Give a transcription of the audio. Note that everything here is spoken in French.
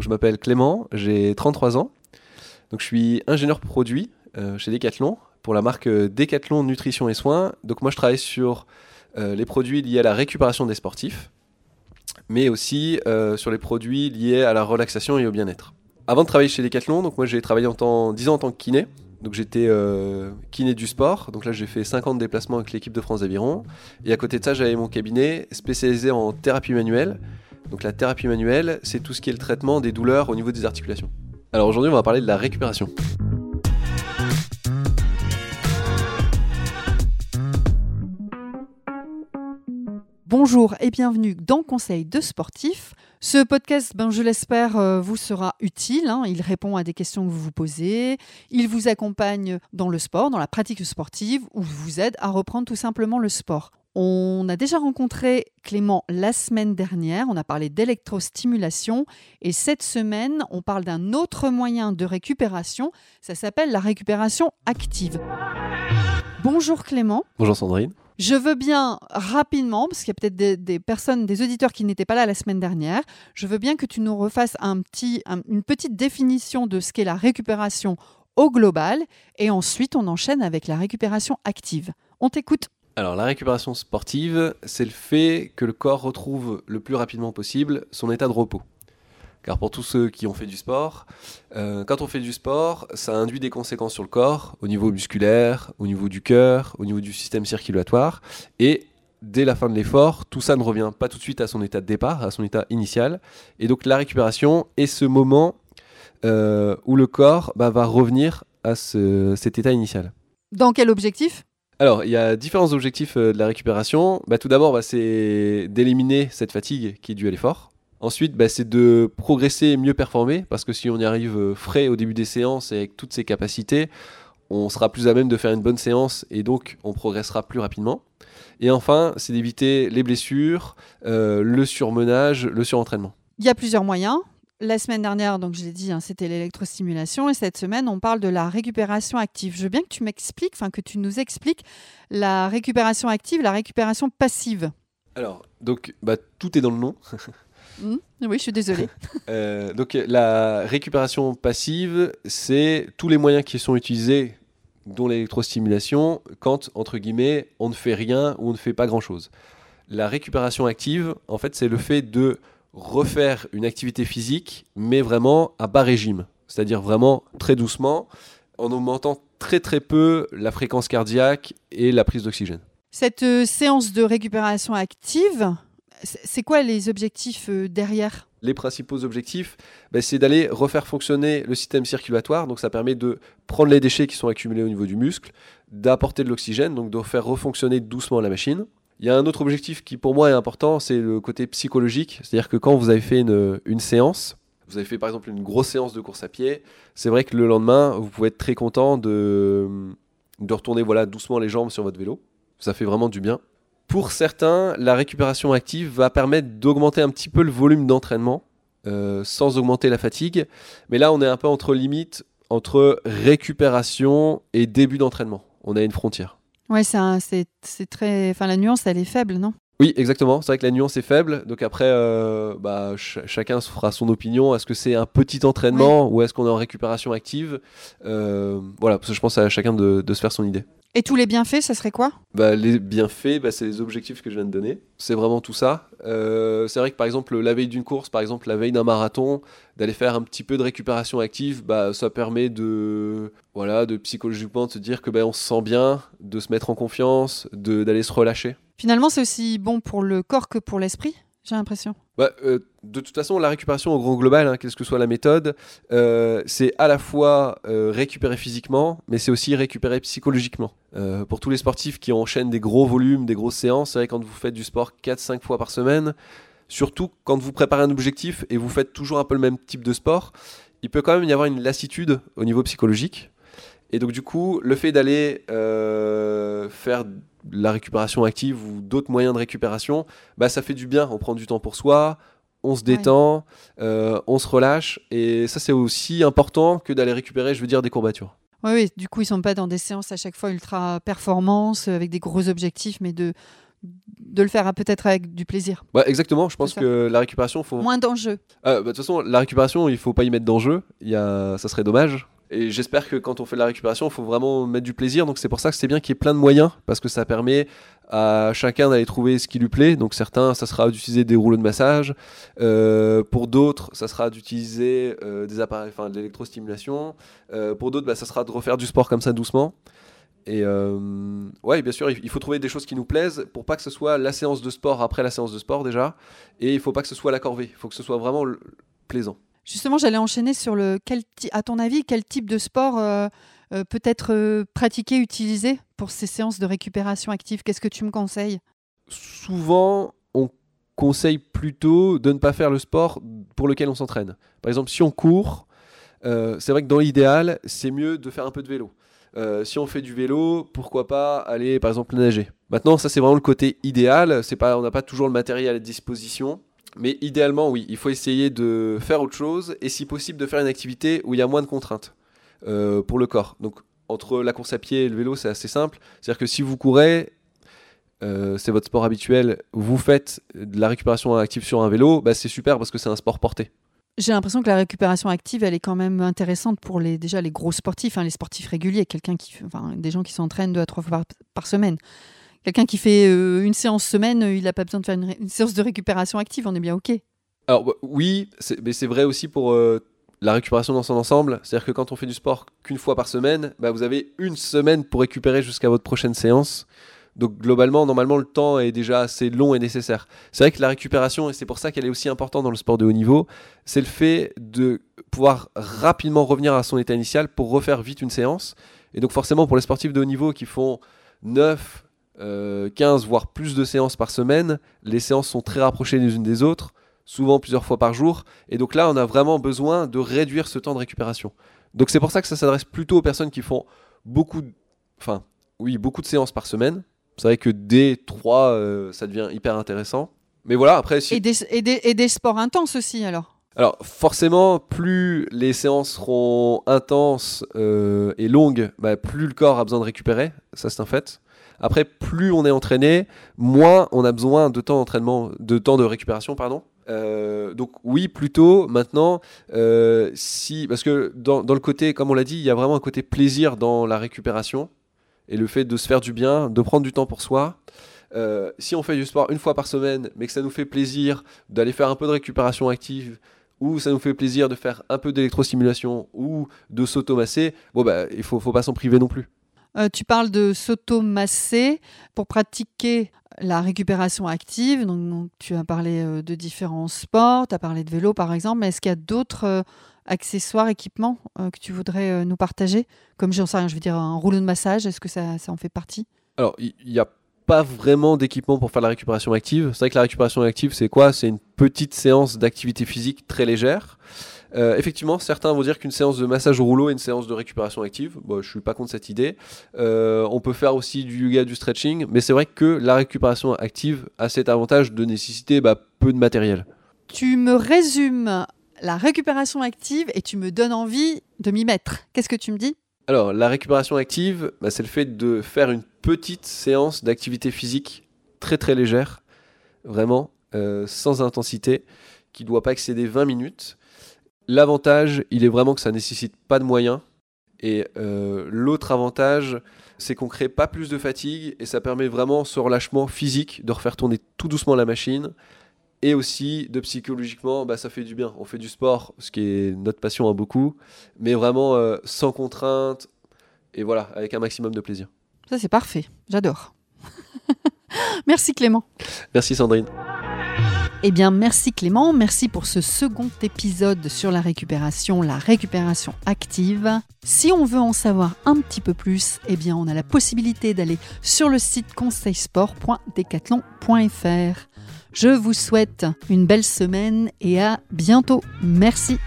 Je m'appelle Clément, j'ai 33 ans. Je suis ingénieur produit euh, chez Decathlon pour la marque euh, Decathlon Nutrition et Soins. Donc moi je travaille sur euh, les produits liés à la récupération des sportifs, mais aussi sur les produits liés à la relaxation et au bien-être. Avant de travailler chez Decathlon, moi j'ai travaillé en temps, 10 ans en tant que kiné. Donc j'étais kiné du sport, donc là j'ai fait 50 déplacements avec l'équipe de France d'Aviron. Et à côté de ça j'avais mon cabinet spécialisé en thérapie manuelle. Donc la thérapie manuelle, c'est tout ce qui est le traitement des douleurs au niveau des articulations. Alors aujourd'hui, on va parler de la récupération. Bonjour et bienvenue dans Conseil de sportif. Ce podcast, ben, je l'espère, euh, vous sera utile. Hein. Il répond à des questions que vous vous posez. Il vous accompagne dans le sport, dans la pratique sportive, ou vous aide à reprendre tout simplement le sport. On a déjà rencontré Clément la semaine dernière, on a parlé d'électrostimulation et cette semaine, on parle d'un autre moyen de récupération, ça s'appelle la récupération active. Bonjour Clément. Bonjour Sandrine. Je veux bien rapidement, parce qu'il y a peut-être des, personnes, des auditeurs qui n'étaient pas là la semaine dernière, je veux bien que tu nous refasses un petit, une petite définition de ce qu'est la récupération au global et ensuite on enchaîne avec la récupération active. On t'écoute. Alors la récupération sportive, c'est le fait que le corps retrouve le plus rapidement possible son état de repos. Car pour tous ceux qui ont fait du sport, euh, quand on fait du sport, ça induit des conséquences sur le corps, au niveau musculaire, au niveau du cœur, au niveau du système circulatoire. Et dès la fin de l'effort, tout ça ne revient pas tout de suite à son état de départ, à son état initial. Et donc la récupération est ce moment euh, où le corps bah, va revenir à cet état initial. Dans quel objectif? Alors, il y a différents objectifs euh, de la récupération. Bah, tout d'abord, bah, c'est d'éliminer cette fatigue qui est due à l'effort. Ensuite, bah, c'est de progresser et mieux performer, parce que si on y arrive euh, frais au début des séances et avec toutes ses capacités, on sera plus à même de faire une bonne séance et donc on progressera plus rapidement. Et enfin, c'est d'éviter les blessures, euh, le surmenage, le surentraînement. Il y a plusieurs moyens. La semaine dernière, donc je l'ai dit, hein, c'était l'électrostimulation et cette semaine, on parle de la récupération active. Je veux bien que tu m'expliques, enfin que tu nous expliques la récupération active, la récupération passive. Alors, donc, bah, tout est dans le nom. Hmm oui, je suis désolée. Euh, donc, la récupération passive, c'est tous les moyens qui sont utilisés, dont l'électrostimulation, quand, entre guillemets, on ne fait rien ou on ne fait pas grand-chose. La récupération active, en fait, c'est le fait de refaire une activité physique, mais vraiment à bas régime. C'est-à-dire vraiment très doucement, en augmentant très très peu la fréquence cardiaque et la prise d'oxygène. Cette euh, séance de récupération active, c'est quoi les objectifs euh, derrière? Les principaux objectifs, ben, c'est d'aller refaire fonctionner le système circulatoire. Donc ça permet de prendre les déchets qui sont accumulés au niveau du muscle, d'apporter de l'oxygène, donc de faire refonctionner doucement la machine. Il y a un autre objectif qui pour moi est important, c'est le côté psychologique. C'est-à-dire que quand vous avez fait une, séance, vous avez fait par exemple une grosse séance de course à pied, c'est vrai que le lendemain, vous pouvez être très content de, retourner voilà, doucement les jambes sur votre vélo. Ça fait vraiment du bien. Pour certains, la récupération active va permettre d'augmenter un petit peu le volume d'entraînement euh, sans augmenter la fatigue. Mais là, on est un peu entre limite entre récupération et début d'entraînement. On a une frontière. Ouais, c'est très. Enfin, la nuance, elle est faible, non? Oui, exactement. C'est vrai que la nuance est faible. Donc après, euh, bah, chacun se fera son opinion. Est-ce que c'est un petit entraînement ou est-ce qu'on est en récupération active? Euh, Voilà, parce que je pense à chacun de, se faire son idée. Et tous les bienfaits, ça serait quoi? Bah, Les bienfaits, bah, c'est les objectifs que je viens de donner. C'est vraiment tout ça. Euh, c'est vrai que par exemple, la veille d'une course, par exemple la veille d'un marathon, d'aller faire un petit peu de récupération active, bah, ça permet de, voilà, de psychologiquement de se dire que bah, on se sent bien, de se mettre en confiance, d'aller se relâcher. Finalement, c'est aussi bon pour le corps que pour l'esprit? J'ai l'impression. Bah, euh, de toute façon, la récupération au grand global, hein, quelle que soit la méthode, euh, c'est à la fois euh, récupérer physiquement, mais c'est aussi récupérer psychologiquement. pour tous les sportifs qui enchaînent des gros volumes, des grosses séances, c'est vrai quand vous faites du sport 4-5 fois par semaine, surtout quand vous préparez un objectif et vous faites toujours un peu le même type de sport, il peut quand même y avoir une lassitude au niveau psychologique. Et donc du coup, le fait d'aller faire la récupération active ou d'autres moyens de récupération, bah, ça fait du bien. On prend du temps pour soi, on se détend, euh, on se relâche. Et ça, c'est aussi important que d'aller récupérer, je veux dire, des courbatures. Oui, oui, du coup, ils sont pas dans des séances à chaque fois ultra performance, avec des gros objectifs, mais de, de le faire peut-être avec du plaisir. Ouais, exactement. Je pense que la récupération, faut. Moins d'enjeux. Ah, bah, de toute façon, la récupération, il faut pas y mettre d'enjeu. Il y a... Ça serait dommage. Et j'espère que quand on fait de la récupération, il faut vraiment mettre du plaisir. Donc c'est pour ça que c'est bien qu'il y ait plein de moyens, parce que ça permet à chacun d'aller trouver ce qui lui plaît. Donc certains, ça sera d'utiliser des rouleaux de massage. Euh, pour d'autres, ça sera d'utiliser euh, des appareils, enfin de l'électrostimulation. Euh, pour d'autres, bah, ça sera de refaire du sport comme ça doucement. Et euh, ouais, bien sûr, il faut trouver des choses qui nous plaisent pour pas que ce soit la séance de sport après la séance de sport déjà. Et il faut pas que ce soit la corvée. Il faut que ce soit vraiment plaisant. Justement, j'allais enchaîner sur le. Quel à ton avis, quel type de sport euh, euh, peut être euh, pratiqué, utilisé pour ces séances de récupération active? Qu'est-ce que tu me conseilles? Souvent, on conseille plutôt de ne pas faire le sport pour lequel on s'entraîne. Par exemple, si on court, c'est vrai que dans l'idéal, c'est mieux de faire un peu de vélo. Si on fait du vélo, pourquoi pas aller par exemple nager. Maintenant, ça c'est vraiment le côté idéal. Pas, on n'a pas toujours le matériel à disposition. Mais idéalement, oui, il faut essayer de faire autre chose et si possible de faire une activité où il y a moins de contraintes euh, pour le corps. Donc entre la course à pied et le vélo, c'est assez simple. C'est-à-dire que si vous courez, euh, c'est votre sport habituel, vous faites de la récupération active sur un vélo, bah, c'est super parce que c'est un sport porté. J'ai l'impression que la récupération active, elle est quand même intéressante pour les déjà les gros sportifs, hein, les sportifs réguliers, quelqu'un qui, enfin, des gens qui s'entraînent deux à trois fois par, par semaine. Quelqu'un qui fait euh, une séance semaine, euh, il n'a pas besoin de faire une, séance de récupération active, on est bien ok. Alors bah, oui, mais c'est vrai aussi pour euh, la récupération dans son ensemble. C'est-à-dire que quand on fait du sport qu'une fois par semaine, bah, vous avez une semaine pour récupérer jusqu'à votre prochaine séance. Donc globalement, normalement, le temps est déjà assez long et nécessaire. C'est vrai que la récupération, et c'est pour ça qu'elle est aussi importante dans le sport de haut niveau, c'est le fait de pouvoir rapidement revenir à son état initial pour refaire vite une séance. Et donc forcément, pour les sportifs de haut niveau qui font 9, euh, 15, voire plus de séances par semaine, les séances sont très rapprochées les unes des autres, souvent plusieurs fois par jour. Et donc là, on a vraiment besoin de réduire ce temps de récupération. Donc c'est pour ça que ça s'adresse plutôt aux personnes qui font beaucoup, de- enfin, oui, beaucoup de séances par semaine. C'est vrai que dès 3, euh, ça devient hyper intéressant. Mais voilà, après, si... Et, des, et, des, et des sports intenses aussi, alors. Alors forcément, plus les séances seront intenses euh, et longues, bah, plus le corps a besoin de récupérer, ça c'est un fait. Après, plus on est entraîné, moins on a besoin de temps d'entraînement, de temps de récupération, pardon. Euh, donc oui, plutôt maintenant, euh, si parce que dans, le côté, comme on l'a dit, il y a vraiment un côté plaisir dans la récupération et le fait de se faire du bien, de prendre du temps pour soi. Euh, si on fait du sport une fois par semaine, mais que ça nous fait plaisir d'aller faire un peu de récupération active, ou ça nous fait plaisir de faire un peu d'électrostimulation, ou de s'automasser, bon bah il faut, faut pas s'en priver non plus. Euh, tu parles de s'automasser pour pratiquer la récupération active. Donc, tu as parlé euh, de différents sports, tu as parlé de vélo par exemple, mais est-ce qu'il y a d'autres euh, accessoires, équipements que tu voudrais nous partager? Comme j'en sais rien, je veux dire un rouleau de massage, est-ce que ça, ça en fait partie? Alors il n'y a pas vraiment d'équipement pour faire la récupération active. C'est vrai que la récupération active, c'est quoi? C'est une petite séance d'activité physique très légère. Euh, effectivement, certains vont dire qu'une séance de massage au rouleau est une séance de récupération active. Bon, je suis pas contre cette idée. Euh, on peut faire aussi du yoga, du stretching, mais c'est vrai que la récupération active a cet avantage de nécessiter bah, peu de matériel. Tu me résumes la récupération active et tu me donnes envie de m'y mettre. Qu'est-ce que tu me dis? Alors, la récupération active, bah, c'est le fait de faire une petite séance d'activité physique très très légère, vraiment, euh, sans intensité, qui ne doit pas excéder 20 minutes. L'avantage, il est vraiment que ça nécessite pas de moyens. Et euh, l'autre avantage, c'est qu'on crée pas plus de fatigue et ça permet vraiment ce relâchement physique de refaire tourner tout doucement la machine. Et aussi, de psychologiquement, bah, ça fait du bien. On fait du sport, ce qui est notre passion à beaucoup, mais vraiment euh, sans contrainte et voilà, avec un maximum de plaisir. Ça, c'est parfait. J'adore. Merci Clément. Merci Sandrine. Eh bien, merci Clément, merci pour ce second épisode sur la récupération, la récupération active. Si on veut en savoir un petit peu plus, eh bien, on a la possibilité d'aller sur le site conseilsport.decathlon.fr. Je vous souhaite une belle semaine et à bientôt. Merci.